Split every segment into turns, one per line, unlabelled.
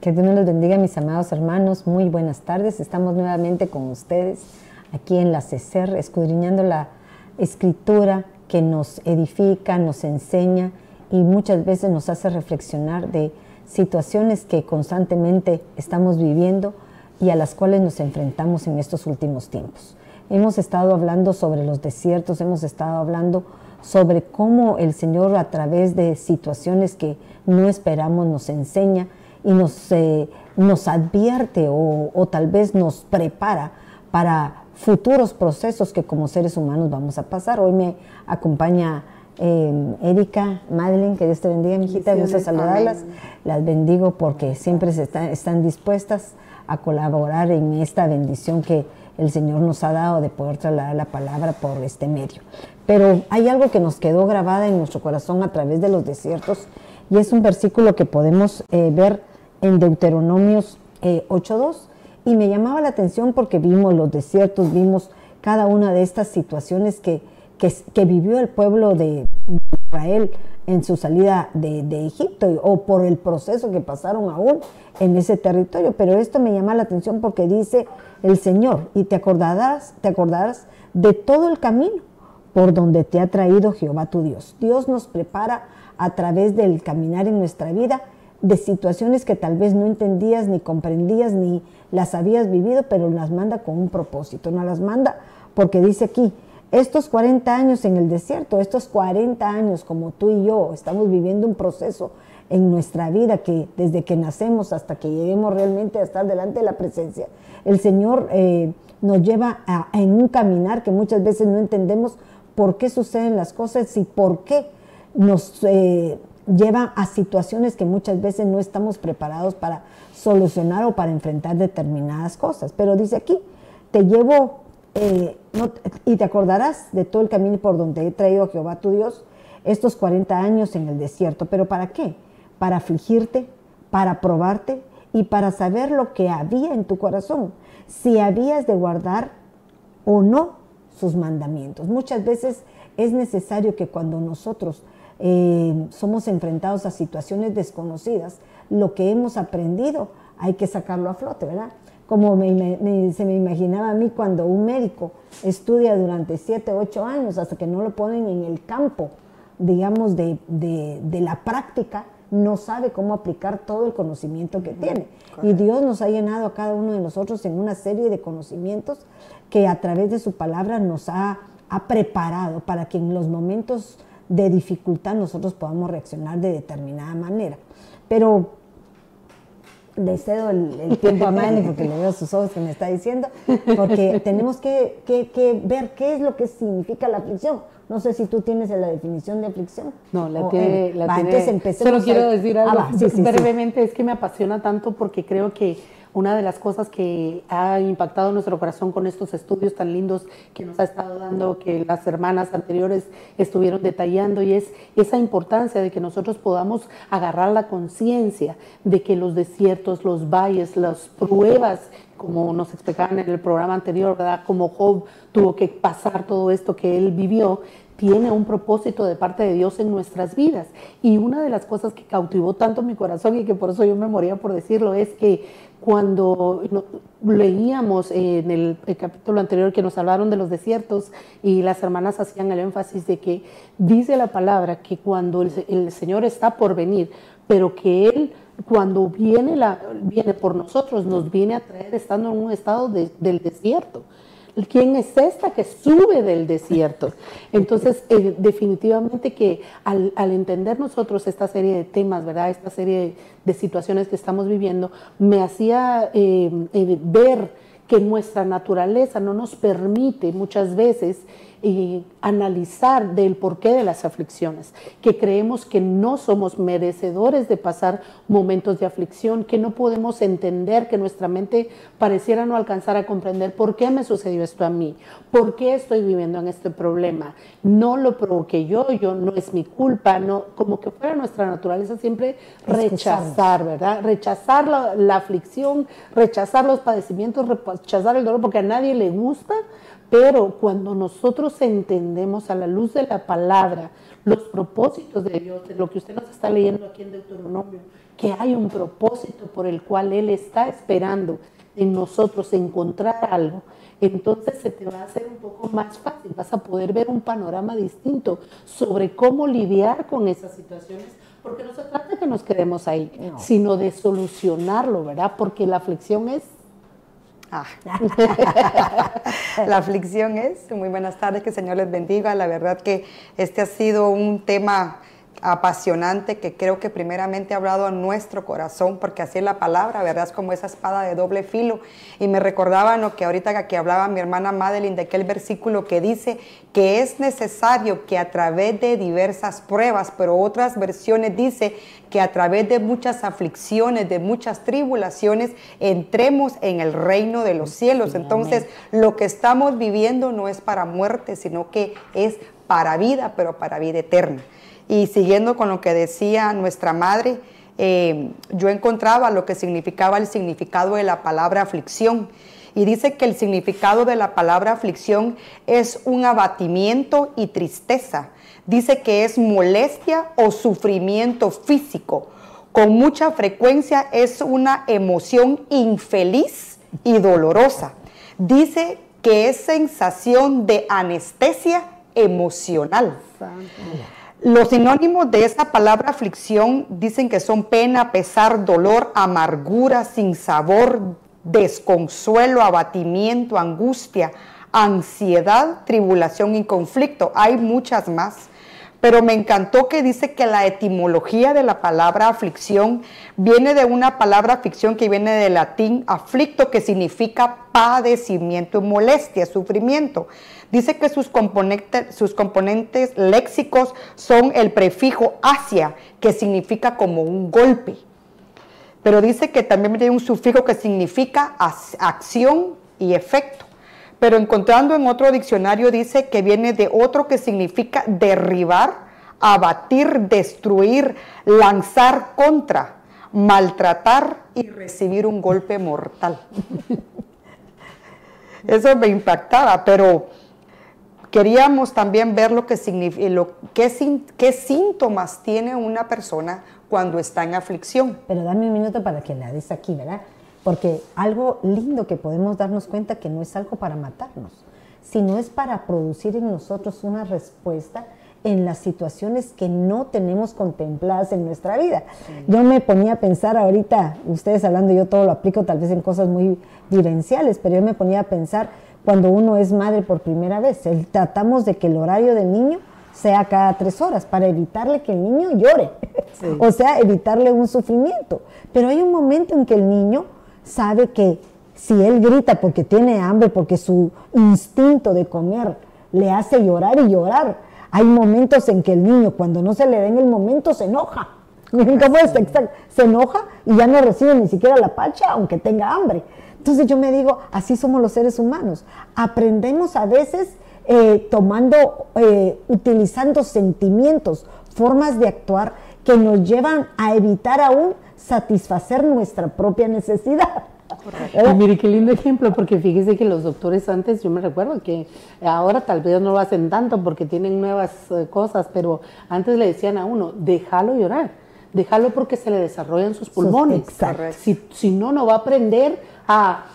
Que Dios nos los bendiga, mis amados hermanos. Muy buenas tardes. Estamos nuevamente con ustedes aquí en la CECER, escudriñando la escritura que nos edifica, nos enseña y muchas veces nos hace reflexionar de situaciones que constantemente estamos viviendo y a las cuales nos enfrentamos en estos últimos tiempos. Hemos estado hablando sobre los desiertos, hemos estado hablando sobre cómo el Señor a través de situaciones que no esperamos nos enseña y nos, eh, nos advierte o, tal vez nos prepara para futuros procesos que como seres humanos vamos a pasar. Hoy me acompaña eh, Erika, Madeline, que Dios te bendiga, mijita, gusto saludarlas. Las bendigo porque siempre se están dispuestas a colaborar en esta bendición que el Señor nos ha dado de poder trasladar la palabra por este medio. Pero hay algo que nos quedó grabada en nuestro corazón a través de los desiertos y es un versículo que podemos eh, ver en Deuteronomios 8.2 eh, y me llamaba la atención porque vimos los desiertos, vimos cada una de estas situaciones que, que, vivió el pueblo de Israel en su salida de, de, Egipto o por el proceso que pasaron aún en ese territorio. Pero esto me llama la atención porque dice el Señor, y te acordarás, te acordarás de todo el camino por donde te ha traído Jehová tu Dios. Dios nos prepara a través del caminar en nuestra vida de situaciones que tal vez no entendías, ni comprendías, ni las habías vivido, pero las manda con un propósito. No las manda porque dice aquí, estos 40 años en el desierto, estos 40 años como tú y yo estamos viviendo un proceso en nuestra vida que desde que nacemos hasta que lleguemos realmente a estar delante de la presencia, el Señor eh, nos lleva en un caminar que muchas veces no entendemos por qué suceden las cosas y por qué nos... Eh, lleva a situaciones que muchas veces no estamos preparados para solucionar o para enfrentar determinadas cosas. Pero dice aquí, te llevo eh, y te acordarás de todo el camino por donde he traído a Jehová tu Dios estos 40 años en el desierto. ¿Pero para qué? Para afligirte, para probarte y para saber lo que había en tu corazón, si habías de guardar o no sus mandamientos. Muchas veces es necesario que cuando nosotros eh, somos enfrentados a situaciones desconocidas, lo que hemos aprendido hay que sacarlo a flote, ¿verdad? Como se me imaginaba a mí cuando un médico estudia durante 7, 8 años hasta que no lo ponen en el campo, digamos, de, la práctica, no sabe cómo aplicar todo el conocimiento que tiene. Y Dios nos ha llenado a cada uno de nosotros en una serie de conocimientos que a través de su palabra nos ha, ha preparado para que en los momentos de dificultad nosotros podamos reaccionar de determinada manera. Pero le cedo el, tiempo a Manny porque le veo sus ojos que me está diciendo, porque tenemos que, ver qué es lo que significa la aflicción. No sé si tú tienes la definición de aflicción.
No, la tiene. la tiene solo quiero decir algo ah, brevemente, es que me apasiona tanto porque creo que una de las cosas que ha impactado nuestro corazón con estos estudios tan lindos que nos ha estado dando, que las hermanas anteriores estuvieron detallando, y es esa importancia de que nosotros podamos agarrar la conciencia de que los desiertos, los valles, las pruebas como nos explicaban en el programa anterior, ¿verdad? Como Job tuvo que pasar todo esto que él vivió, tiene un propósito de parte de Dios en nuestras vidas. Y una de las cosas que cautivó tanto mi corazón y que por eso yo me moría por decirlo es que cuando leíamos en el, capítulo anterior que nos hablaron de los desiertos y las hermanas hacían el énfasis de que dice la palabra que cuando el, Señor está por venir, pero que Él cuando viene, la, viene por nosotros nos viene a traer estando en un estado del desierto. ¿Quién es esta que sube del desierto? Entonces, eh, definitivamente que al, entender nosotros esta serie de temas, ¿verdad? Esta serie de, situaciones que estamos viviendo, me hacía eh, eh, ver que nuestra naturaleza no nos permite muchas veces y analizar del porqué de las aflicciones, que creemos que no somos merecedores de pasar momentos de aflicción, que no podemos entender, que nuestra mente pareciera no alcanzar a comprender por qué me sucedió esto a mí, por qué estoy viviendo en este problema, no lo provoqué yo, yo no es mi culpa, no, como que fuera nuestra naturaleza siempre rechazar, ¿verdad? Rechazar la, la aflicción, rechazar los padecimientos, rechazar el dolor, porque a nadie le gusta pero cuando nosotros entendemos a la luz de la palabra los propósitos de Dios, de lo que usted nos está leyendo aquí en Deuteronomio, que hay un propósito por el cual Él está esperando en nosotros encontrar algo, entonces se te va a hacer un poco más fácil, vas a poder ver un panorama distinto sobre cómo lidiar con esas situaciones, porque no se trata de que nos quedemos ahí, sino de solucionarlo, ¿verdad? Porque la aflicción es...
La aflicción es, muy buenas tardes, que el Señor les bendiga, la verdad que este ha sido un tema apasionante que creo que primeramente ha hablado a nuestro corazón, porque así es la palabra, ¿verdad? Es como esa espada de doble filo. Y me recordaba lo que ahorita que hablaba mi hermana Madeline de aquel versículo que dice que es necesario que a través de diversas pruebas, pero otras versiones dice que a través de muchas aflicciones, de muchas tribulaciones, entremos en el reino de los cielos. Entonces, lo que estamos viviendo no es para muerte, sino que es para vida, pero para vida eterna. Y siguiendo con lo que decía nuestra madre, eh, yo encontraba lo que significaba el significado de la palabra aflicción. Y dice que el significado de la palabra aflicción es un abatimiento y tristeza. Dice que es molestia o sufrimiento físico. Con mucha frecuencia es una emoción infeliz y dolorosa. Dice que es sensación de anestesia emocional. Los sinónimos de esa palabra aflicción dicen que son pena, pesar, dolor, amargura, sin sabor, desconsuelo, abatimiento, angustia, ansiedad, tribulación y conflicto. Hay muchas más. Pero me encantó que dice que la etimología de la palabra aflicción viene de una palabra aflicción que viene del latín aflicto, que significa padecimiento, molestia, sufrimiento. Dice que sus componentes, sus componentes léxicos son el prefijo hacia, que significa como un golpe. Pero dice que también tiene un sufijo que significa acción y efecto. Pero encontrando en otro diccionario dice que viene de otro que significa derribar, abatir, destruir, lanzar contra, maltratar y recibir un golpe mortal. Eso me impactaba, pero queríamos también ver lo que lo, qué, qué síntomas tiene una persona cuando está en aflicción.
Pero dame un minuto para que la des aquí, ¿verdad? Porque algo lindo que podemos darnos cuenta que no es algo para matarnos, sino es para producir en nosotros una respuesta en las situaciones que no tenemos contempladas en nuestra vida. Yo me ponía a pensar ahorita, ustedes hablando, yo todo lo aplico tal vez en cosas muy vivenciales, pero yo me ponía a pensar cuando uno es madre por primera vez. tratamos de que el horario del niño sea cada tres horas para evitarle que el niño llore, o sea, evitarle un sufrimiento. Pero hay un momento en que el niño sabe que si él grita porque tiene hambre, porque su instinto de comer le hace llorar y llorar, hay momentos en que el niño, cuando no se le den el momento, se enoja. Se enoja y ya no recibe ni siquiera la pacha, aunque tenga hambre. Entonces yo me digo, así somos los seres humanos. Aprendemos a veces eh, tomando, eh, utilizando sentimientos, formas de actuar que nos llevan a evitar aún satisfacer nuestra propia necesidad.
Y mire qué lindo ejemplo, porque fíjese que los doctores antes, yo me recuerdo que ahora tal vez no lo hacen tanto porque tienen nuevas eh, cosas, pero antes le decían a uno, déjalo llorar, déjalo porque se le desarrollan sus pulmones. Si, si no, no va a aprender a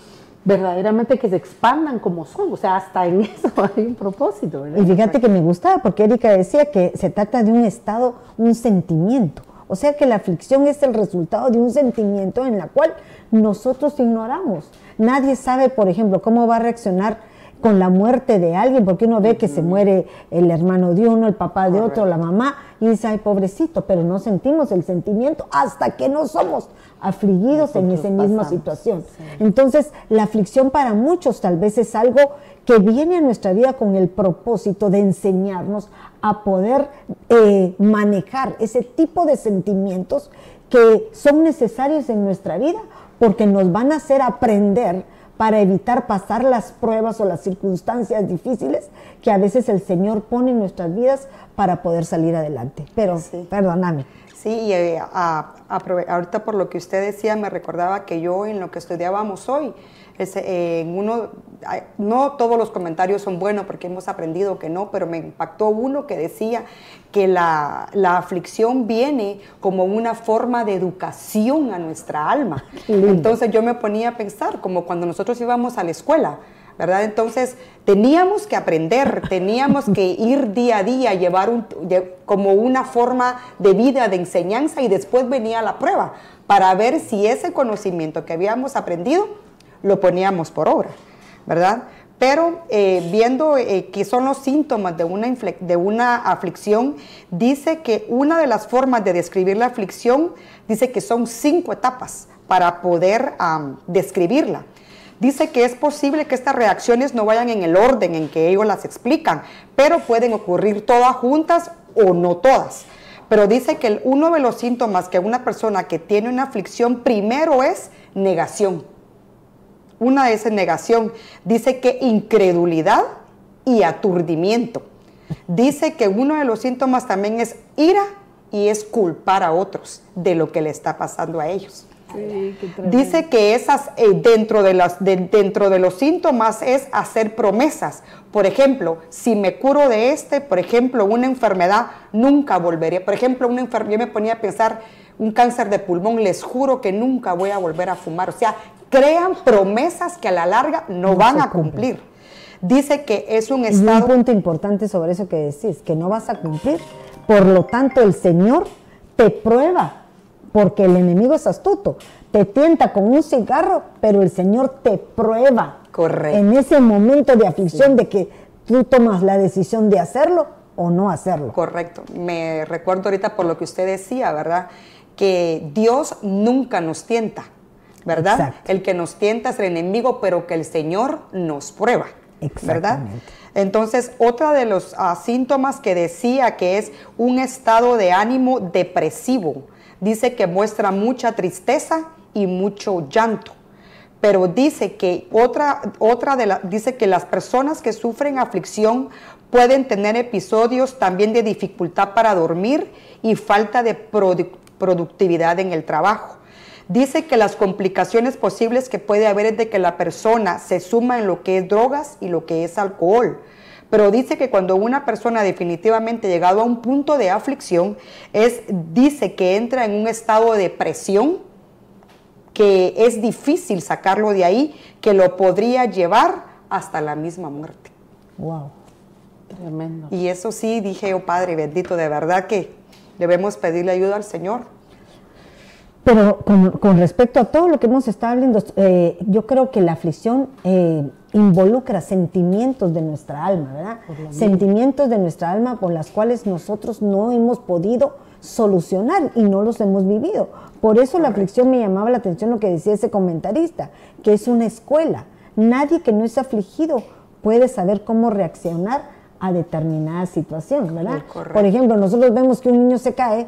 verdaderamente que se expandan como son. O sea, hasta en eso hay un propósito.
Y fíjate que me gustaba porque Erika decía que se trata de un estado, un sentimiento. O sea que la aflicción es el resultado de un sentimiento en la cual nosotros ignoramos. Nadie sabe, por ejemplo, cómo va a reaccionar con la muerte de alguien, porque uno ve que se muere el hermano de uno, el papá de otro, la mamá, y dice, ay, pobrecito, pero no sentimos el sentimiento hasta que no somos afligidos en esa misma situación. Entonces, la aflicción para muchos tal vez es algo que viene a nuestra vida con el propósito de enseñarnos a poder eh, manejar ese tipo de sentimientos que son necesarios en nuestra vida porque nos van a hacer aprender para evitar pasar las pruebas o las circunstancias difíciles que a veces el Señor pone en nuestras vidas para poder salir adelante. Pero, perdóname.
Sí, y eh, ahorita por lo que usted decía, me recordaba que yo en lo que estudiábamos hoy, eh, en uno, no todos los comentarios son buenos porque hemos aprendido que no, pero me impactó uno que decía que la, la aflicción viene como una forma de educación a nuestra alma. Entonces yo me ponía a pensar, como cuando nosotros íbamos a la escuela, ¿verdad? Entonces teníamos que aprender, teníamos que ir día a día, llevar un, como una forma de vida, de enseñanza y después venía la prueba para ver si ese conocimiento que habíamos aprendido lo poníamos por obra, ¿verdad? Pero eh, viendo eh, qué son los síntomas de una, de una aflicción, dice que una de las formas de describir la aflicción, dice que son cinco etapas para poder describirla. Dice que es posible que estas reacciones no vayan en el orden en que ellos las explican, pero pueden ocurrir todas juntas o no todas. Pero dice que uno de los síntomas que una persona que tiene una aflicción primero es negación. Una es negación. Dice que incredulidad y aturdimiento. Dice que uno de los síntomas también es ira y es culpar a otros de lo que le está pasando a ellos. Dice que esas eh, dentro, de las, dentro de los síntomas es hacer promesas. Por ejemplo, si me curo de este, por ejemplo, una enfermedad, nunca volveré. Por ejemplo, una enfermedad, yo me ponía a pensar, un cáncer de pulmón, les juro que nunca voy a volver a fumar. O sea, crean promesas que a la larga no, van a cumplir. Dice que es un estado...
Y un punto importante sobre eso que decís, que no vas a cumplir. Por lo tanto, el Señor te prueba porque el enemigo es astuto. Te tienta con un cigarro, pero el Señor te prueba.
Correcto.
En ese momento de aflicción de que tú tomas la decisión de hacerlo o no hacerlo.
Correcto. Me recuerdo ahorita por lo que usted decía, ¿verdad? Que Dios nunca nos tienta, ¿verdad? El que nos tienta es el enemigo, pero que el Señor nos prueba, ¿verdad? Entonces, otra de los ah, síntomas que decía que es un estado de ánimo depresivo, dice que muestra mucha tristeza y mucho llanto. Pero dice que otra, otra de la, dice que las personas que sufren aflicción pueden tener episodios también de dificultad para dormir y falta de productividad en el trabajo. Dice que las complicaciones posibles que puede haber es de que la persona se suma en lo que es drogas y lo que es alcohol pero dice que cuando una persona definitivamente llegado a un punto de aflicción, es, dice que entra en un estado de depresión, que es difícil sacarlo de ahí, que lo podría llevar hasta la misma muerte.
Wow, tremendo.
Y eso sí, dije, oh Padre bendito, de verdad que debemos pedirle ayuda al Señor.
Pero con, respecto a todo lo que hemos estado hablando, eh, yo creo que la aflicción eh, involucra sentimientos de nuestra alma, ¿verdad? Sentimientos de nuestra alma por las cuales nosotros no hemos podido solucionar y no los hemos vivido. Por eso la aflicción me llamaba la atención lo que decía ese comentarista, que es una escuela. Nadie que no es afligido puede saber cómo reaccionar a determinada situación, ¿verdad? Por ejemplo, nosotros vemos que un niño se cae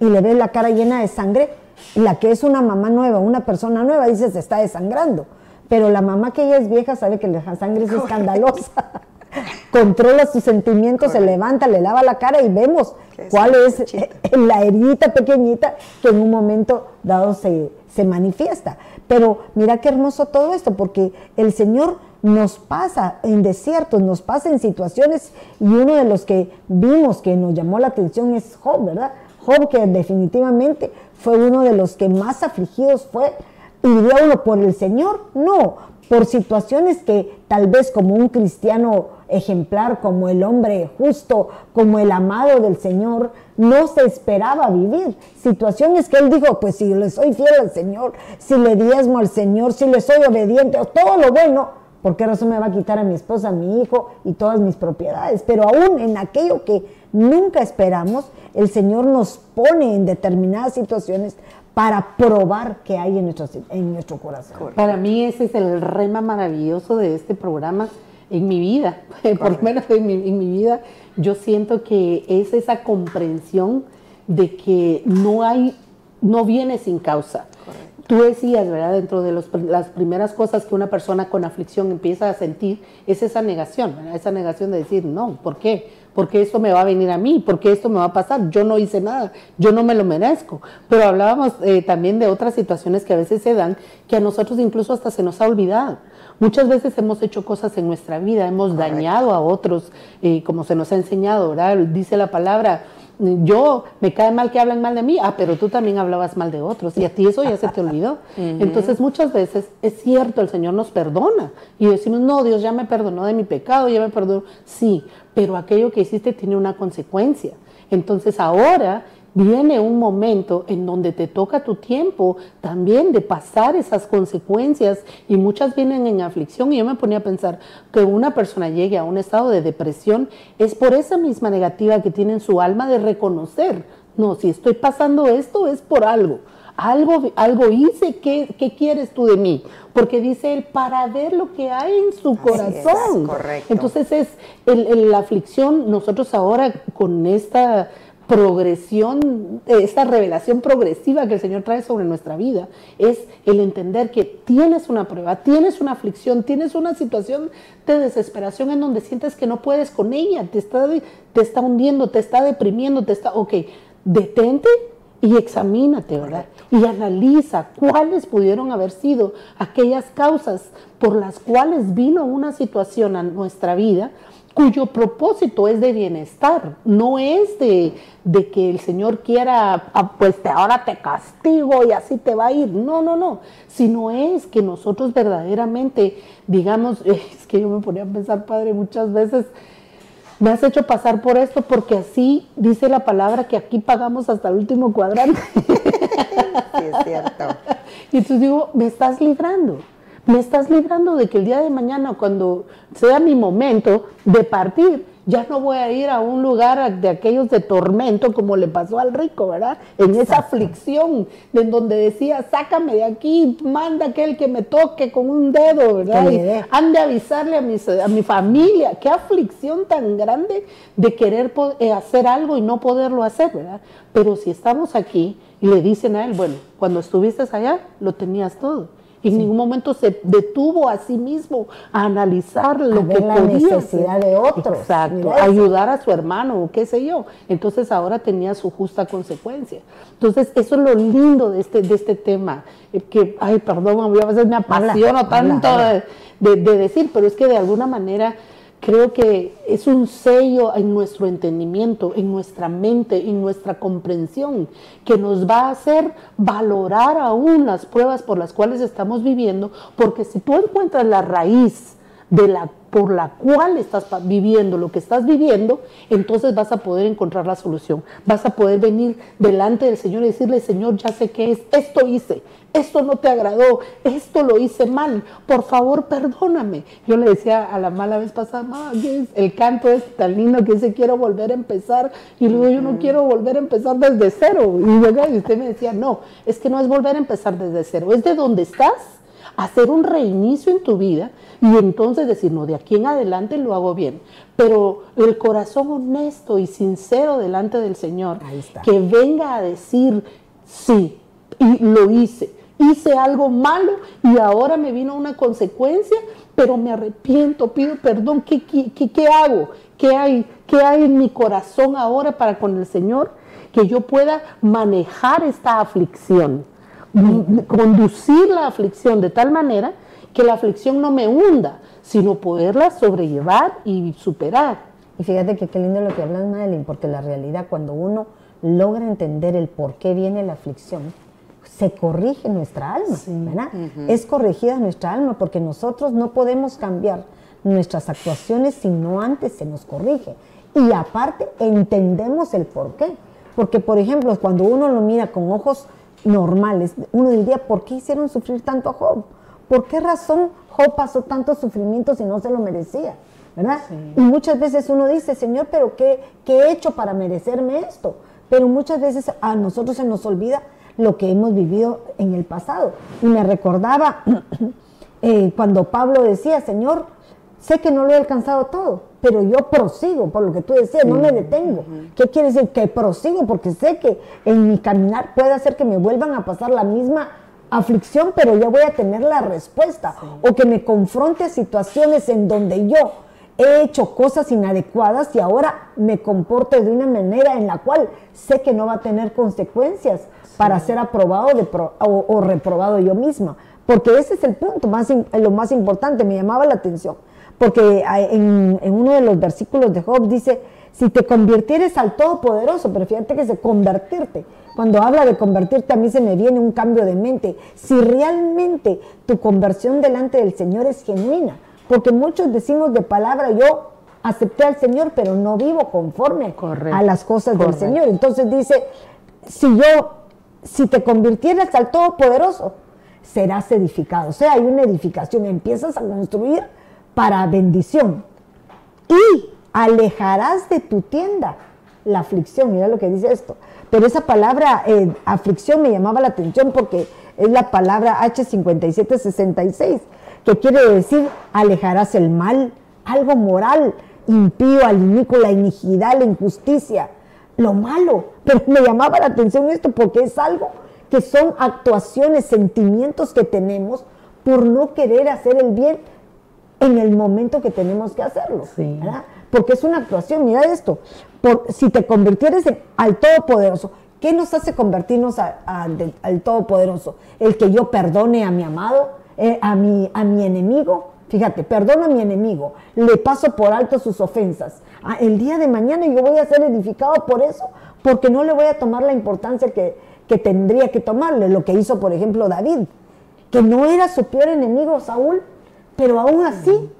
y le ve la cara llena de sangre, la que es una mamá nueva, una persona nueva, dice se está desangrando pero la mamá que ella es vieja sabe que la sangre es escandalosa. Controla sus sentimientos, se levanta, le lava la cara y vemos cuál es la herida pequeñita que en un momento dado se, se manifiesta. Pero mira qué hermoso todo esto, porque el Señor nos pasa en desiertos, nos pasa en situaciones, y uno de los que vimos que nos llamó la atención es Job, ¿verdad? Job que definitivamente fue uno de los que más afligidos fue ¿Y uno por el Señor? No, por situaciones que tal vez como un cristiano ejemplar, como el hombre justo, como el amado del Señor, no se esperaba vivir. Situaciones que él dijo, pues si le soy fiel al Señor, si le diezmo al Señor, si le soy obediente, todo lo bueno, ¿por qué razón me va a quitar a mi esposa, a mi hijo y todas mis propiedades? Pero aún en aquello que nunca esperamos, el Señor nos pone en determinadas situaciones para probar qué hay en nuestro, en nuestro corazón.
Para mí ese es el rema maravilloso de este programa en mi vida, por lo menos en mi, vida, yo siento que es esa comprensión de que no hay, no viene sin causa. tú decías, ¿verdad? Dentro de las primeras cosas que una persona con aflicción empieza a sentir es esa negación, ¿verdad? Esa negación de decir, no, ¿por qué? porque esto me va a venir a mí, porque esto me va a pasar, yo no hice nada, yo no me lo merezco. Pero hablábamos eh, también de otras situaciones que a veces se dan, que a nosotros incluso hasta se nos ha olvidado. Muchas veces hemos hecho cosas en nuestra vida, hemos dañado a otros, eh, como se nos ha enseñado, ¿verdad? Dice la palabra, yo me cae mal que hablan mal de mí, ah, pero tú también hablabas mal de otros y a ti eso ya se te olvidó. Entonces muchas veces es cierto, el Señor nos perdona y decimos, no, Dios ya me perdonó de mi pecado, ya me perdonó. Sí, pero aquello que hiciste tiene una consecuencia. Entonces ahora viene un momento en donde te toca tu tiempo también de pasar esas consecuencias y muchas vienen en aflicción y yo me ponía a pensar que una persona llegue a un estado de depresión es por esa misma negativa que tiene en su alma de reconocer, no, si estoy pasando esto es por algo. Algo, algo hice, ¿qué, ¿qué quieres tú de mí? Porque dice él, para ver lo que hay en su corazón. Entonces es la aflicción, nosotros ahora con esta progresión, esta revelación progresiva que el Señor trae sobre nuestra vida, es el entender que tienes una prueba, tienes una aflicción, tienes una situación de desesperación en donde sientes que no puedes con ella, te está, te está hundiendo, te está deprimiendo, te está, ok, detente y examínate, ¿verdad? Y analiza cuáles pudieron haber sido aquellas causas por las cuales vino una situación a nuestra vida cuyo propósito es de bienestar, no es de, que el Señor quiera, ah, pues ahora te castigo y así te va a ir, no, no, no, sino es que nosotros verdaderamente, digamos, es que yo me ponía a pensar, Padre, muchas veces me has hecho pasar por esto porque así dice la palabra que aquí pagamos hasta el último cuadrante. Sí, es cierto. Y entonces digo, me estás librando me estás librando de que el día de mañana, cuando sea mi momento de partir, ya no voy a ir a un lugar de aquellos de tormento como le pasó al rico, ¿verdad? En esa aflicción, en donde decía, sácame de aquí, manda aquel que me toque con un dedo, ¿verdad? Y han de avisarle a, a mi familia. Qué aflicción tan grande de querer eh, hacer algo y no poderlo hacer, ¿verdad? Pero si estamos aquí y le dicen a él, bueno, cuando estuviste allá, lo tenías todo en ningún momento se detuvo a sí mismo a analizar lo que la
necesidad de otros.
Exacto, ayudar a su hermano o qué sé yo. Entonces ahora tenía su justa consecuencia. Entonces eso es lo lindo de este, de este tema, eh, que, ay, perdón, a veces me apasiono tanto de decir, pero es que de alguna manera creo que es un sello en nuestro entendimiento, en nuestra mente, en nuestra comprensión, que nos va a hacer valorar aún las pruebas por las cuales estamos viviendo, porque si tú encuentras la raíz de la por la cual estás viviendo lo que estás viviendo, entonces vas a poder encontrar la solución. Vas a poder venir delante del Señor y decirle, Señor, ya sé qué es, esto hice, esto no te agradó, esto lo hice mal, por favor perdóname. Yo le decía a la mala vez pasada, el canto es tan lindo que dice quiero volver a empezar y luego yo no quiero volver a empezar desde cero. Y usted me decía, no, es que no es volver a empezar desde cero, es de donde estás hacer un reinicio en tu vida y entonces decir, no, de aquí en adelante lo hago bien. Pero el corazón honesto y sincero delante del Señor, que venga a decir, sí, y lo hice. Hice algo malo y ahora me vino una consecuencia, pero me arrepiento, pido perdón. ¿Qué, qué, qué hago? ¿Qué hay, ¿Qué hay en mi corazón ahora para con el Señor? Que yo pueda manejar esta aflicción conducir la aflicción de tal manera que la aflicción no me hunda, sino poderla sobrellevar y superar.
Y fíjate que qué lindo lo que hablas, Madeline, porque la realidad cuando uno logra entender el por qué viene la aflicción, se corrige nuestra alma, ¿verdad? Es corregida nuestra alma porque nosotros no podemos cambiar nuestras actuaciones si no antes se nos corrige. Y aparte entendemos el por qué. Porque, por ejemplo, cuando uno lo mira con ojos normales. Uno diría, ¿por qué hicieron sufrir tanto a Job? ¿Por qué razón Job pasó tanto sufrimiento si no se lo merecía? ¿Verdad? Y muchas veces uno dice, Señor, pero qué, ¿qué he hecho para merecerme esto? Pero muchas veces a nosotros se nos olvida lo que hemos vivido en el pasado. Y me recordaba eh, cuando Pablo decía, Señor, sé que no lo he alcanzado todo, pero yo prosigo, por lo que tú decías, no me detengo. ¿Qué quiere decir? Que prosigo porque sé que en mi caminar puede hacer que me vuelvan a pasar la misma aflicción, pero ya voy a tener la respuesta. O que me confronte a situaciones en donde yo he hecho cosas inadecuadas y ahora me comporto de una manera en la cual sé que no va a tener consecuencias para ser aprobado o, reprobado yo misma. Porque ese es el punto, más lo más importante, me llamaba la atención. Porque en, en uno de los versículos de Job dice, si te convirtieres al Todopoderoso, pero fíjate que es convertirte. Cuando habla de convertirte, a mí se me viene un cambio de mente. Si realmente tu conversión delante del Señor es genuina, porque muchos decimos de palabra, yo acepté al Señor, pero no vivo conforme a las cosas del Señor. Entonces dice, si yo, si te convirtieras al Todopoderoso, serás edificado. O sea, hay una edificación, empiezas a construir para bendición. Y alejarás de tu tienda la aflicción. Mira lo que dice esto. Pero esa palabra eh, aflicción me llamaba la atención porque es la palabra H5766, que quiere decir alejarás el mal, algo moral, impío, al inicuo, la iniquidad, la injusticia, lo malo. Pero me llamaba la atención esto porque es algo que son actuaciones, sentimientos que tenemos por no querer hacer el bien en el momento que tenemos que hacerlo. ¿verdad? porque es una actuación, mira esto, por, si te convirtieres al Todopoderoso, ¿qué nos hace convertirnos al Todopoderoso? El que yo perdone a mi amado, eh, a, mi, a mi enemigo, fíjate, perdono a mi enemigo, le paso por alto sus ofensas. Ah, el día de mañana yo voy a ser edificado por eso, porque no le voy a tomar la importancia que, que tendría que tomarle, lo que hizo, por ejemplo, David, que no era su peor enemigo Saúl, pero aún así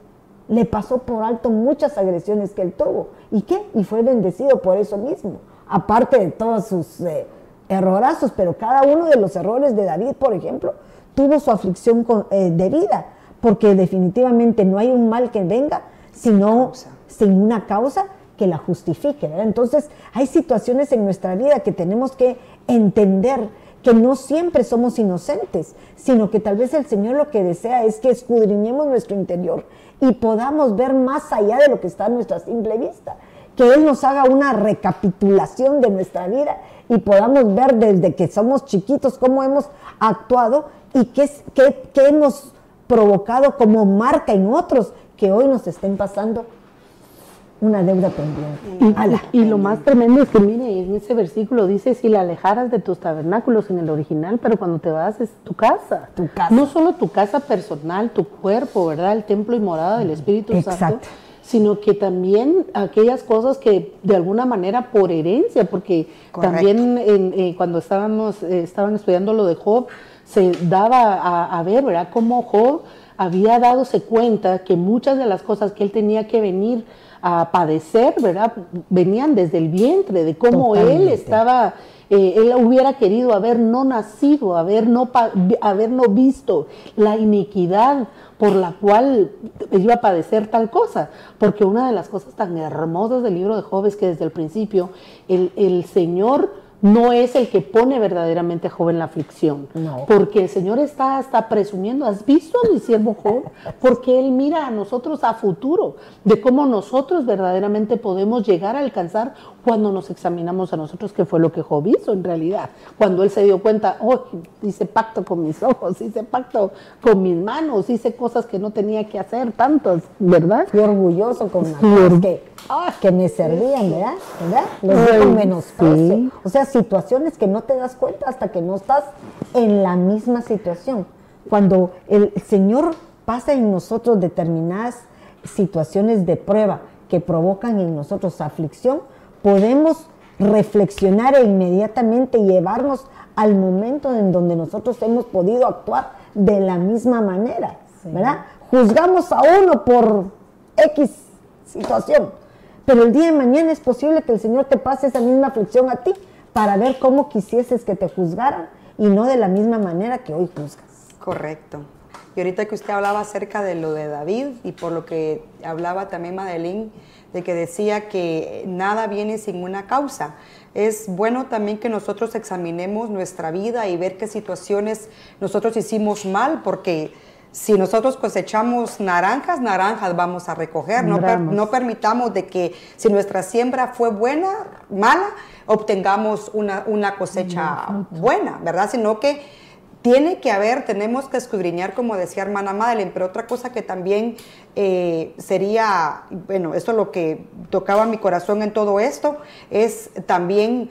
le pasó por alto muchas agresiones que él tuvo. ¿Y qué? Y fue bendecido por eso mismo. Aparte de todos sus eh, errorazos, pero cada uno de los errores de David, por ejemplo, tuvo su aflicción eh, de vida, porque definitivamente no hay un mal que venga sino sin una causa que la justifique. Entonces, hay situaciones en nuestra vida que tenemos que entender que no siempre somos inocentes, sino que tal vez el Señor lo que desea es que escudriñemos nuestro interior y podamos ver más allá de lo que está a nuestra simple vista. Que Él nos haga una recapitulación de nuestra vida y podamos ver desde que somos chiquitos cómo hemos actuado y qué, qué, qué hemos provocado como marca en otros que hoy nos estén pasando una deuda pendiente.
Y, lo más tremendo es que, mire, en ese versículo dice, si la alejaras de tus tabernáculos en el original, pero cuando te vas es tu casa. Tu casa. No solo tu casa personal, tu cuerpo, ¿verdad? El templo y morada del Espíritu Santo. Sino que también aquellas cosas que de alguna manera por herencia, porque también eh, cuando estábamos, eh, estaban estudiando lo de Job, se daba a, a ver, ¿verdad? Cómo Job había dadose cuenta que muchas de las cosas que él tenía que venir a padecer, ¿verdad? Venían desde el vientre, de cómo él estaba, eh, él hubiera querido haber no nacido, haber no, haber no visto la iniquidad por la cual iba a padecer tal cosa. Porque una de las cosas tan hermosas del libro de Job es que desde el principio el, el Señor no es el que pone verdaderamente a Job en la aflicción. Porque el Señor está hasta presumiendo, ¿has visto a mi siervo Job? Porque Él mira a nosotros a futuro, de cómo nosotros verdaderamente podemos llegar a alcanzar cuando nos examinamos a nosotros, qué fue lo que Job hizo en realidad. Cuando Él se dio cuenta, oh, hice pacto con mis ojos, hice pacto con mis manos, hice cosas que no tenía que hacer, tantas, ¿verdad?
Fui orgulloso con las que, que me servían, ¿verdad? ¿verdad? Los menos O sea, situaciones que no te das cuenta hasta que no estás en la misma situación. Cuando el Señor pasa en nosotros determinadas situaciones de prueba que provocan en nosotros aflicción, podemos reflexionar e inmediatamente llevarnos al momento en donde nosotros hemos podido actuar de la misma manera, ¿verdad? Juzgamos a uno por X situación, pero el día de mañana es posible que el Señor te pase esa misma aflicción a ti para ver cómo quisieses que te juzgaran y no de la misma manera que hoy juzgas.
Correcto. Y ahorita que usted hablaba acerca de lo de David y por lo que hablaba también Madeline, de que decía que nada viene sin una causa. Es bueno también que nosotros examinemos nuestra vida y ver qué situaciones nosotros hicimos mal, porque si nosotros cosechamos naranjas, naranjas vamos a recoger. No, no, permitamos de que si nuestra siembra fue buena, mala, obtengamos una, una cosecha buena, ¿verdad? Sino que tiene que haber, tenemos que escudriñar, como decía hermana Madeleine, pero otra cosa que también eh, sería, bueno, esto es lo que tocaba mi corazón en todo esto, es también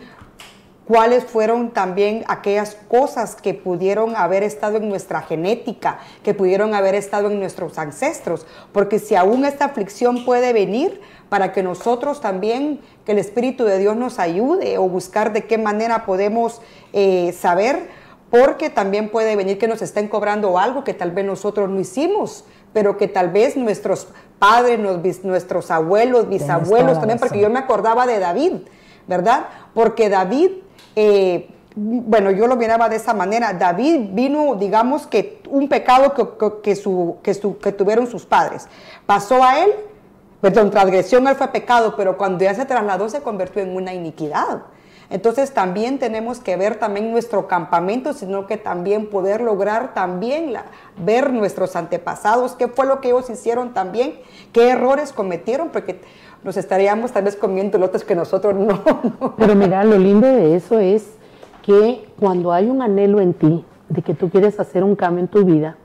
cuáles fueron también aquellas cosas que pudieron haber estado en nuestra genética, que pudieron haber estado en nuestros ancestros, porque si aún esta aflicción puede venir para que nosotros también, que el Espíritu de Dios nos ayude o buscar de qué manera podemos eh, saber, porque también puede venir que nos estén cobrando algo que tal vez nosotros no hicimos, pero que tal vez nuestros padres, nuestros abuelos, bisabuelos también, porque yo me acordaba de David, ¿verdad? Porque David, eh, bueno, yo lo miraba de esa manera, David vino, digamos que un pecado que, su, que, que tuvieron sus padres, pasó a él, perdón, transgresión él fue pecado, pero cuando ya se trasladó se convirtió en una iniquidad. Entonces también tenemos que ver también nuestro campamento, sino que también poder lograr también ver nuestros antepasados, qué fue lo que ellos hicieron también, qué errores cometieron, porque nos estaríamos tal vez comiendo lotes que nosotros no,
Pero mira, lo lindo de eso es que cuando hay un anhelo en ti de que tú quieres hacer un cambio en tu vida,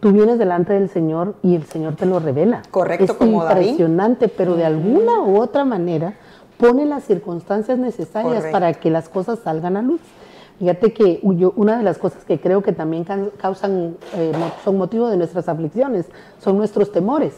tú vienes delante del Señor y el Señor te lo revela.
Correcto,
es impresionante, pero de alguna u otra manera pone las circunstancias necesarias para que las cosas salgan a luz. Fíjate que una de las cosas que creo que también causan, eh, son motivo de nuestras aflicciones, son nuestros temores.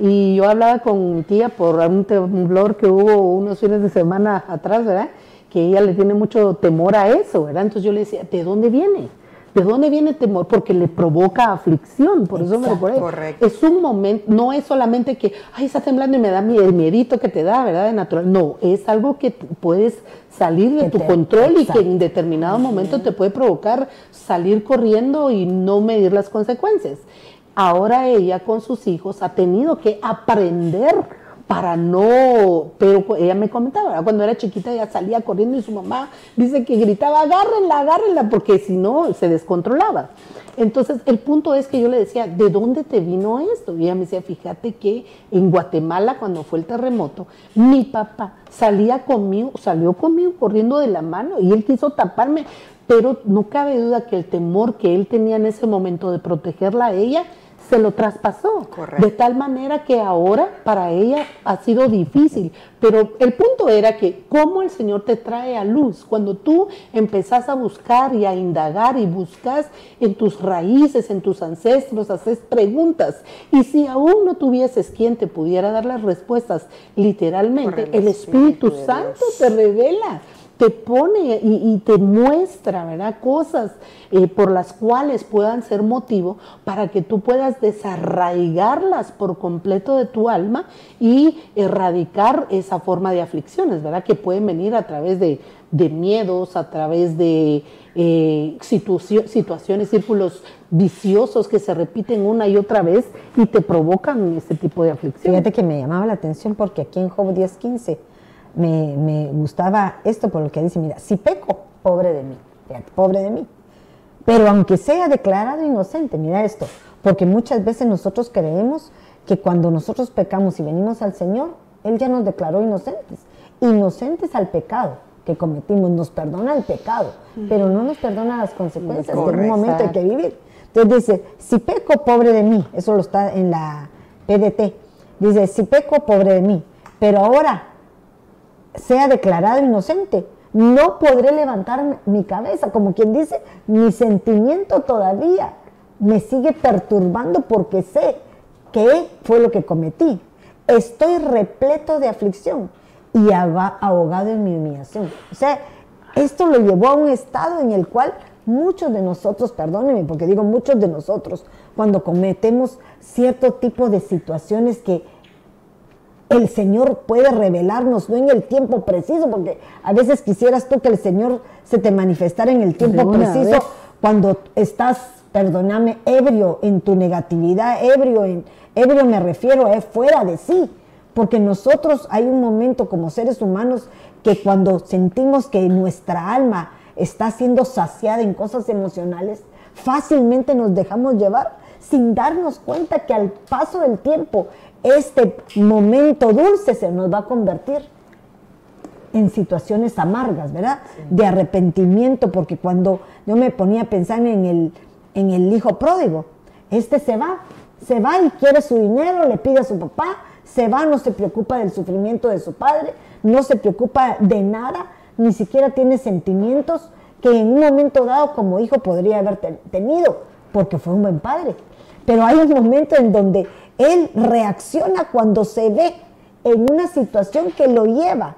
Y yo hablaba con mi tía por un temblor que hubo unos fines de semana atrás, ¿verdad? Que ella le tiene mucho temor a eso, ¿verdad? Entonces yo le decía, ¿de dónde viene? ¿De dónde viene el temor? Porque le provoca aflicción, por eso me lo Correcto. Es un momento, no es solamente que, ay, está temblando y me da el miedito que te da, ¿verdad? De natural. No, es algo que puedes salir de tu control y que en determinado momento te puede provocar salir corriendo y no medir las consecuencias. Ahora ella con sus hijos ha tenido que aprender para no, pero ella me comentaba, cuando era chiquita ella salía corriendo y su mamá dice que gritaba, agárrenla, agárrenla, porque si no se descontrolaba. Entonces el punto es que yo le decía, ¿de dónde te vino esto? Y ella me decía, fíjate que en Guatemala cuando fue el terremoto, mi papá salía conmigo, salió conmigo corriendo de la mano y él quiso taparme, pero no cabe duda que el temor que él tenía en ese momento de protegerla a ella, se lo traspasó. De tal manera que ahora para ella ha sido difícil. Pero el punto era que cómo el Señor te trae a luz. Cuando tú empezás a buscar y a indagar y buscas en tus raíces, en tus ancestros, haces preguntas. Y si aún no tuvieses quien te pudiera dar las respuestas literalmente, el Espíritu Santo te revela te pone y, te muestra, ¿verdad? Cosas eh, por las cuales puedan ser motivo para que tú puedas desarraigarlas por completo de tu alma y erradicar esa forma de aflicciones, ¿verdad? Que pueden venir a través de, miedos, a través de eh, situaciones, círculos viciosos que se repiten una y otra vez y te provocan ese tipo de aflicción.
Fíjate que me llamaba la atención porque aquí en Job 10.15 me, gustaba esto por lo que dice, mira, si peco, pobre de mí, pobre de mí. Pero aunque sea declarado inocente, mira esto, porque muchas veces nosotros creemos que cuando nosotros pecamos y venimos al Señor, Él ya nos declaró inocentes, inocentes al pecado que cometimos, nos perdona el pecado, pero no nos perdona las consecuencias que en un momento hay que vivir. Entonces dice, si peco, pobre de mí, eso lo está en la PDT, dice, si peco, pobre de mí, pero ahora sea declarado inocente, no podré levantar mi cabeza, como quien dice, mi sentimiento todavía me sigue perturbando porque sé que fue lo que cometí. Estoy repleto de aflicción y ahogado en mi humillación. O sea, esto lo llevó a un estado en el cual muchos de nosotros, perdónenme porque digo muchos de nosotros, cuando cometemos cierto tipo de situaciones que el Señor puede revelarnos, no en el tiempo preciso, porque a veces quisieras tú que el Señor se te manifestara en el tiempo preciso cuando estás, perdóname, ebrio en tu negatividad, ebrio, en, ebrio me refiero a fuera de sí, porque nosotros hay un momento como seres humanos que cuando sentimos que nuestra alma está siendo saciada en cosas emocionales, fácilmente nos dejamos llevar sin darnos cuenta que al paso del tiempo este momento dulce se nos va a convertir en situaciones amargas, ¿verdad? De arrepentimiento, porque cuando yo me ponía a pensar en el, en el hijo pródigo, este se va, se va y quiere su dinero, le pide a su papá, se va, no se preocupa del sufrimiento de su padre, no se preocupa de nada, ni siquiera tiene sentimientos que en un momento dado como hijo podría haber tenido, porque fue un buen padre. Pero hay un momento en donde él reacciona cuando se ve en una situación que lo lleva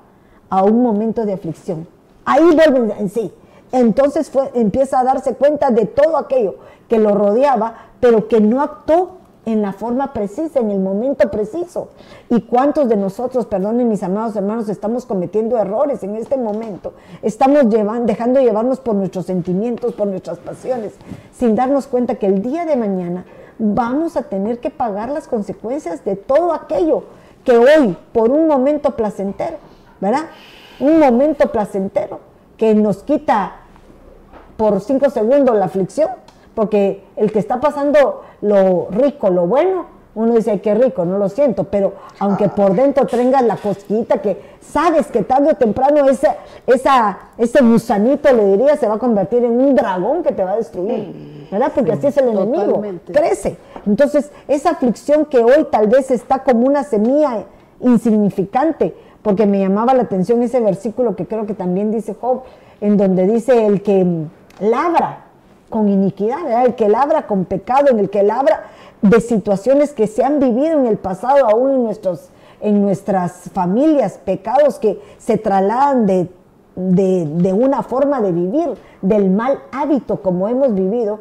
a un momento de aflicción. Ahí vuelve en sí. Entonces fue, empieza a darse cuenta de todo aquello que lo rodeaba, pero que no actuó en la forma precisa, en el momento preciso. ¿Y cuántos de nosotros, perdonen mis amados hermanos, estamos cometiendo errores en este momento? Estamos dejando llevarnos por nuestros sentimientos, por nuestras pasiones, sin darnos cuenta que el día de mañana vamos a tener que pagar las consecuencias de todo aquello que hoy, por un momento placentero, ¿verdad? Un momento placentero que nos quita por cinco segundos la aflicción, porque el que está pasando lo rico, lo bueno, uno dice, ay, qué rico, no lo siento, pero aunque ah. por dentro tengas la cosquita que sabes que tarde o temprano ese, esa, ese gusanito, le diría, se va a convertir en un dragón que te va a destruir, ¿verdad? Porque así es el enemigo, crece. Entonces, esa aflicción que hoy tal vez está como una semilla insignificante, porque me llamaba la atención ese versículo que creo que también dice Job, en donde dice el que labra con iniquidad, el que labra con pecado, en el que labra de situaciones que se han vivido en el pasado, aún en, nuestros, en nuestras familias, pecados que se trasladan de, de una forma de vivir, del mal hábito como hemos vivido,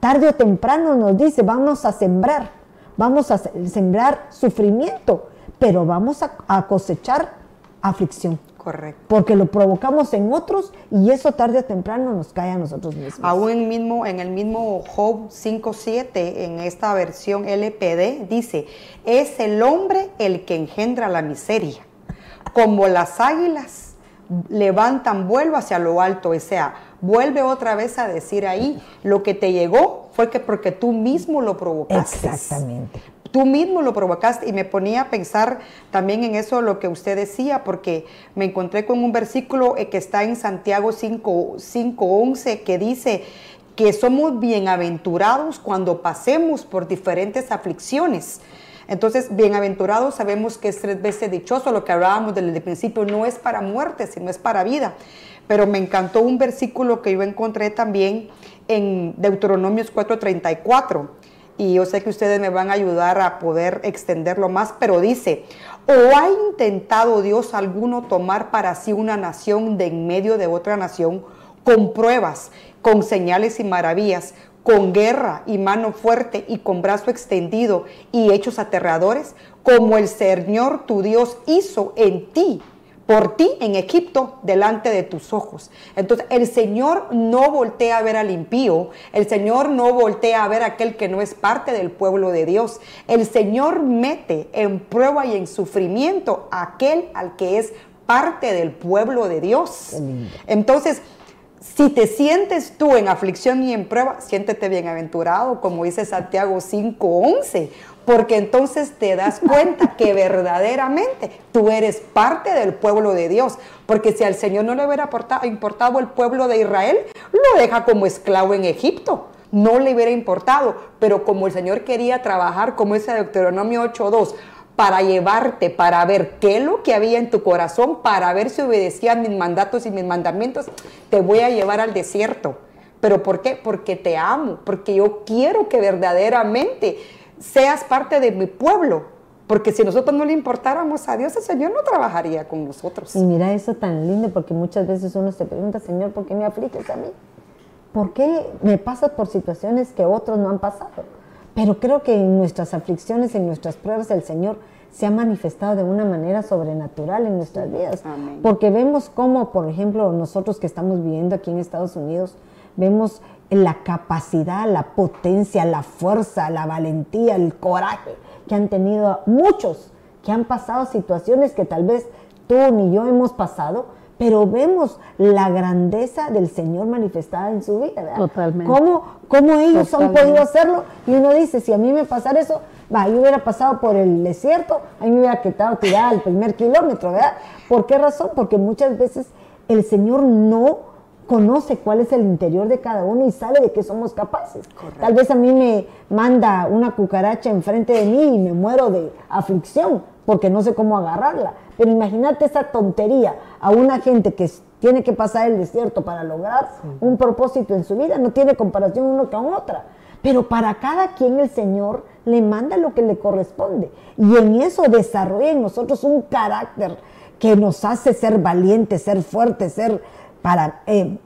tarde o temprano nos dice, vamos a sembrar, vamos a sembrar sufrimiento, pero vamos a cosechar aflicción.
Correcto.
Porque lo provocamos en otros y eso tarde o temprano nos cae a nosotros mismos.
Aún en, mismo, en el mismo Job 5.7, en esta versión LPD, dice, es el hombre el que engendra la miseria. Como las águilas levantan vuelo hacia lo alto, o sea, vuelve otra vez a decir ahí, lo que te llegó fue que porque tú mismo lo provocaste.
Exactamente.
Tú mismo lo provocaste y me ponía a pensar también en eso lo que usted decía, porque me encontré con un versículo eh, que está en Santiago 5.11 que dice que somos bienaventurados cuando pasemos por diferentes aflicciones. Entonces, bienaventurados sabemos que es tres veces dichoso, lo que hablábamos desde el principio, no es para muerte, sino es para vida. Pero me encantó un versículo que yo encontré también en Deuteronomios 4:34 y yo sé que ustedes me van a ayudar a poder extenderlo más, pero dice, ¿o ha intentado Dios alguno tomar para sí una nación de en medio de otra nación con pruebas, con señales y maravillas, con guerra y mano fuerte y con brazo extendido y hechos aterradores, como el Señor tu Dios hizo en ti por ti en Egipto delante de tus ojos. Entonces el Señor no voltea a ver al impío, el Señor no voltea a ver a aquel que no es parte del pueblo de Dios. El Señor mete en prueba y en sufrimiento a aquel al que es parte del pueblo de Dios. Entonces, si te sientes tú en aflicción y en prueba, siéntete bienaventurado, como dice Santiago 5:11, porque entonces te das cuenta que verdaderamente tú eres parte del pueblo de Dios, porque si al Señor no le hubiera importado el pueblo de Israel, lo deja como esclavo en Egipto. No le hubiera importado, pero como el Señor quería trabajar, como ese Deuteronomio 8.2, para llevarte, para ver qué es lo que había en tu corazón, para ver si obedecían mis mandatos y mis mandamientos, te voy a llevar al desierto. ¿Pero por qué? Porque te amo, porque yo quiero que verdaderamente seas parte de mi pueblo. Porque si nosotros no le importáramos a Dios, el Señor no trabajaría con nosotros.
Y mira eso tan lindo, porque muchas veces uno se pregunta, Señor, ¿por qué me afliges a mí? ¿Por qué me pasas por situaciones que otros no han pasado? Pero creo que en nuestras aflicciones, en nuestras pruebas, el Señor se ha manifestado de una manera sobrenatural en nuestras vidas. Porque vemos cómo, por ejemplo, nosotros que estamos viviendo aquí en Estados Unidos, vemos la capacidad, la potencia, la fuerza, la valentía, el coraje que han tenido muchos que han pasado situaciones que tal vez tú ni yo hemos pasado, pero vemos la grandeza del Señor manifestada en su vida.
Totalmente.
¿Cómo, cómo ellos han podido hacerlo? Y uno dice, si a mí me pasara eso, va, yo hubiera pasado por el desierto, ahí me hubiera quedado tirada al primer kilómetro, ¿verdad? ¿Por qué razón? Porque muchas veces el Señor no conoce cuál es el interior de cada uno y sabe de qué somos capaces. Tal vez a mí me manda una cucaracha enfrente de mí y me muero de aflicción porque no sé cómo agarrarla. Pero imagínate esa tontería a una gente que tiene que pasar el desierto para lograr un propósito en su vida, no tiene comparación uno con otra. Pero para cada quien el Señor le manda lo que le corresponde. Y en eso desarrolla en nosotros un carácter que nos hace ser valientes, ser fuertes, ser para eh,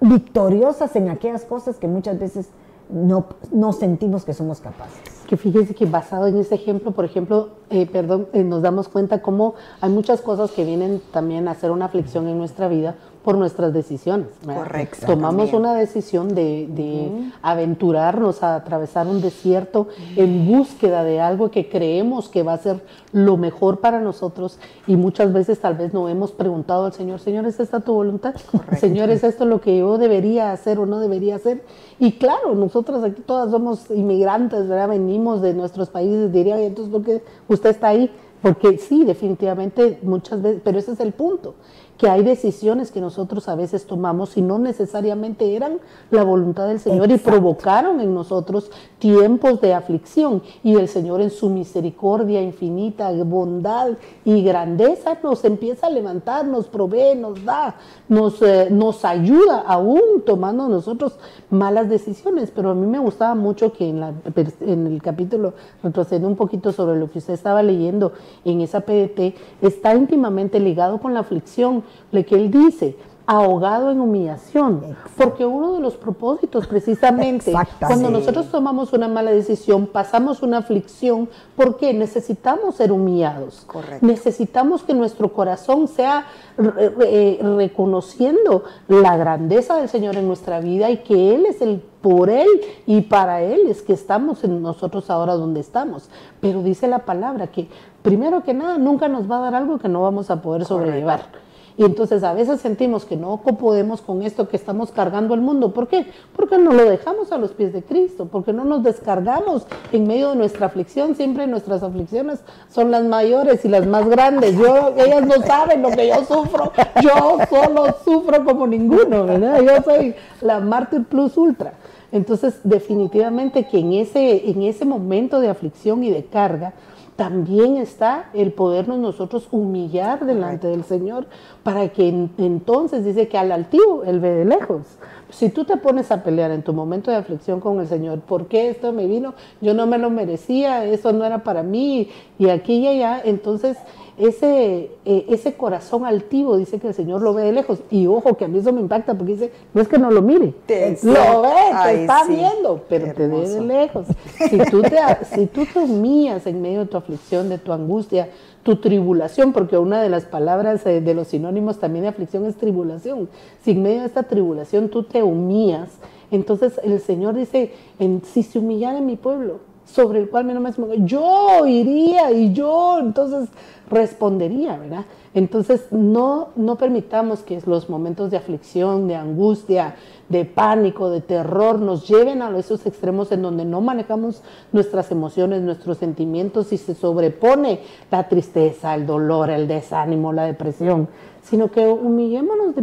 victoriosas en aquellas cosas que muchas veces no, no sentimos que somos capaces.
Que fíjese que basado en ese ejemplo, por ejemplo, eh, perdón, eh, nos damos cuenta cómo hay muchas cosas que vienen también a ser una aflicción en nuestra vida por nuestras decisiones.
Correcto.
Tomamos una decisión de, aventurarnos a atravesar un desierto en búsqueda de algo que creemos que va a ser lo mejor para nosotros y muchas veces tal vez no hemos preguntado al Señor, Señor, ¿es esta tu voluntad? Señor, ¿es esto lo que yo debería hacer o no debería hacer? Y claro, nosotros aquí todas somos inmigrantes, ¿verdad? Venimos de nuestros países, diría, entonces, ¿por qué usted está ahí? Porque sí, definitivamente muchas veces, pero ese es el punto que hay decisiones que nosotros a veces tomamos y no necesariamente eran la voluntad del Señor y provocaron en nosotros tiempos de aflicción. Y el Señor en su misericordia infinita, bondad y grandeza nos empieza a levantar, nos provee, nos da, nos, eh, nos ayuda aún tomando nosotros malas decisiones. Pero a mí me gustaba mucho que en, la, en el capítulo, retrocediendo un poquito sobre lo que usted estaba leyendo en esa PDT, está íntimamente ligado con la aflicción lo que él dice, ahogado en humillación. Porque uno de los propósitos, precisamente, cuando nosotros tomamos una mala decisión, pasamos una aflicción, porque necesitamos ser humillados. Necesitamos que nuestro corazón sea eh, reconociendo la grandeza del Señor en nuestra vida y que Él es el por Él y para Él es que estamos en nosotros ahora donde estamos. Pero dice la palabra que primero que nada nunca nos va a dar algo que no vamos a poder sobrellevar. Y entonces a veces sentimos que no podemos con esto que estamos cargando el mundo. ¿Por qué? Porque no lo dejamos a los pies de Cristo, porque no nos descargamos en medio de nuestra aflicción. Siempre nuestras aflicciones son las mayores y las más grandes. Yo, ellas no saben lo que yo sufro. Yo solo sufro como ninguno, ¿verdad? Yo soy la mártir plus ultra. Entonces, definitivamente que en ese, en ese momento de aflicción y de carga, también está el podernos nosotros humillar delante del Señor para que entonces dice que al altivo Él ve de lejos. Si tú te pones a pelear en tu momento de aflicción con el Señor, ¿por qué esto me vino? Yo no me lo merecía, eso no era para mí, y aquí y allá, entonces ese, eh, ese corazón altivo dice que el Señor lo ve de lejos. Y ojo, que a mí eso me impacta porque dice, no es que no lo mire, lo ve, te está viendo, pero te ve de lejos. Si tú, te, si tú te humillas en medio de tu aflicción, de tu angustia, tu tribulación, porque una de las palabras eh, de los sinónimos también de aflicción es tribulación. Si en medio de esta tribulación tú te humillas, entonces el Señor dice, en, si se humillara mi pueblo, sobre el cual me no me yo iría y yo entonces respondería, ¿verdad? Entonces no, no permitamos que los momentos de aflicción, de angustia, de pánico, de terror nos lleven a esos extremos en donde no manejamos nuestras emociones, nuestros sentimientos y se sobrepone la tristeza, el dolor, el desánimo, la depresión sino que humillémonos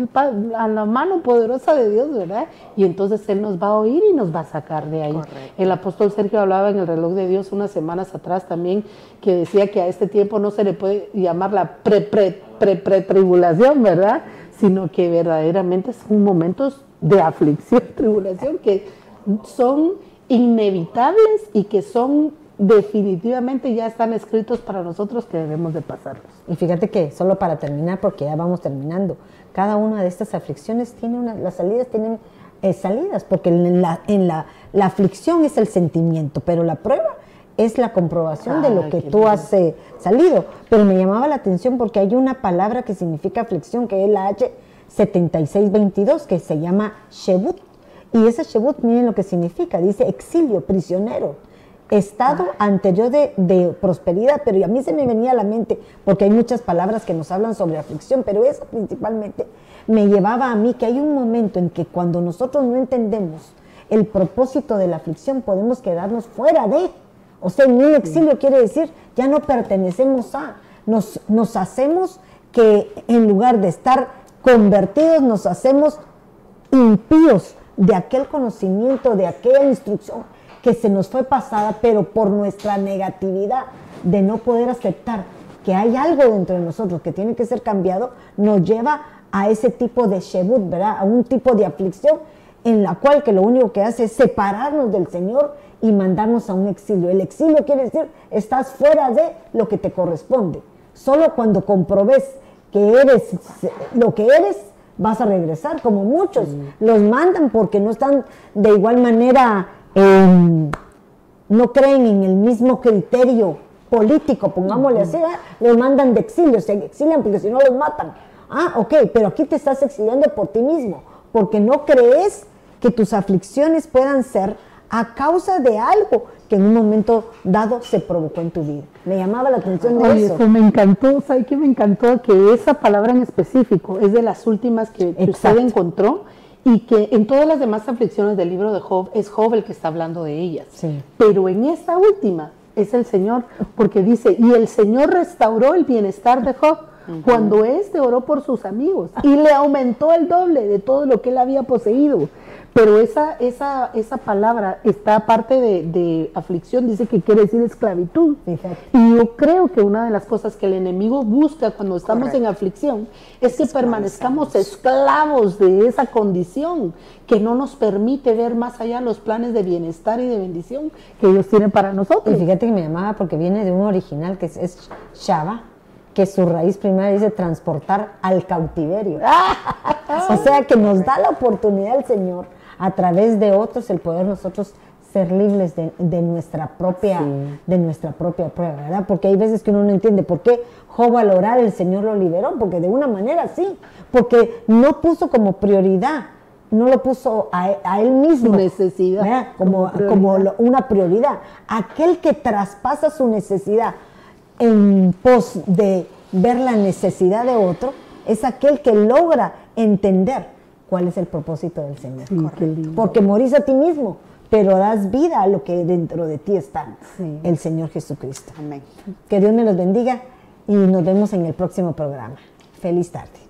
a la mano poderosa de Dios, ¿verdad? Y entonces Él nos va a oír y nos va a sacar de ahí. El apóstol Sergio hablaba en el reloj de Dios unas semanas atrás también, que decía que a este tiempo no se le puede llamar la pre-pre-pre-tribulación, ¿verdad? Sino que verdaderamente son momentos de aflicción, tribulación, que son inevitables y que son definitivamente ya están escritos para nosotros que debemos de pasarlos.
Y fíjate que, solo para terminar, porque ya vamos terminando, cada una de estas aflicciones tiene una, las salidas tienen eh, salidas, porque en, la, en la, la, aflicción es el sentimiento, pero la prueba es la comprobación de lo que tú has eh, salido. Pero me llamaba la atención porque hay una palabra que significa aflicción, que es la H7622, que se llama Shebut. Y ese Shebut, miren lo que significa, dice exilio, prisionero estado anterior de, prosperidad, pero a mí se me venía a la mente, porque hay muchas palabras que nos hablan sobre aflicción, pero esa principalmente me llevaba a mí que hay un momento en que cuando nosotros no entendemos el propósito de la aflicción, podemos quedarnos fuera de, O sea, en un exilio quiere decir, ya no pertenecemos a, nos, nos hacemos que en lugar de estar convertidos, nos hacemos impíos de aquel conocimiento, de aquella instrucción que se nos fue pasada, pero por nuestra negatividad de no poder aceptar que hay algo dentro de nosotros que tiene que ser cambiado, nos lleva a ese tipo de shebut, ¿verdad? A un tipo de aflicción en la cual que lo único que hace es separarnos del Señor y mandarnos a un exilio. El exilio quiere decir, estás fuera de lo que te corresponde. Solo cuando comprobes que eres lo que eres, vas a regresar, como muchos los mandan porque no están de igual manera, em, no creen en el mismo criterio político, pongámosle así, los mandan de exilio, se exilian porque si no los matan. Ah, ok, pero aquí te estás exiliando por ti mismo, porque no crees que tus aflicciones puedan ser a causa de algo que en un momento dado se provocó en tu vida. Me llamaba la atención de eso.
me encantó, ¿sabes qué me encantó? Que esa palabra en específico es de las últimas que, usted encontró y que en todas las demás aflicciones del libro de Job es Job el que está hablando de ellas. Pero en esta última es el Señor, porque dice, y el Señor restauró el bienestar de Job cuando éste oró por sus amigos y le aumentó el doble de todo lo que él había poseído. Pero esa, esa, esa palabra está aparte de, aflicción, dice que quiere decir esclavitud. Y yo creo que una de las cosas que el enemigo busca cuando estamos en aflicción es que permanezcamos esclavos de esa condición que no nos permite ver más allá los planes de bienestar y de bendición que Dios tiene para nosotros.
Y fíjate que me llamaba porque viene de un original que es, es Shaba que su raíz primaria dice transportar al cautiverio. o sea que nos da la oportunidad el Señor a través de otros el poder nosotros ser libres de, nuestra propia de nuestra propia prueba, ¿verdad? Porque hay veces que uno no entiende por qué Job al orar el Señor lo liberó, porque de una manera sí, porque no puso como prioridad, no lo puso a, él mismo,
su necesidad,
como, como, una prioridad. Aquel que traspasa su necesidad en pos de ver la necesidad de otro, es aquel que logra entender cuál es el propósito del Señor. Porque morís a ti mismo, pero das vida a lo que dentro de ti está, el Señor Jesucristo. Amén. Que Dios me los bendiga y nos vemos en el próximo programa. Feliz tarde.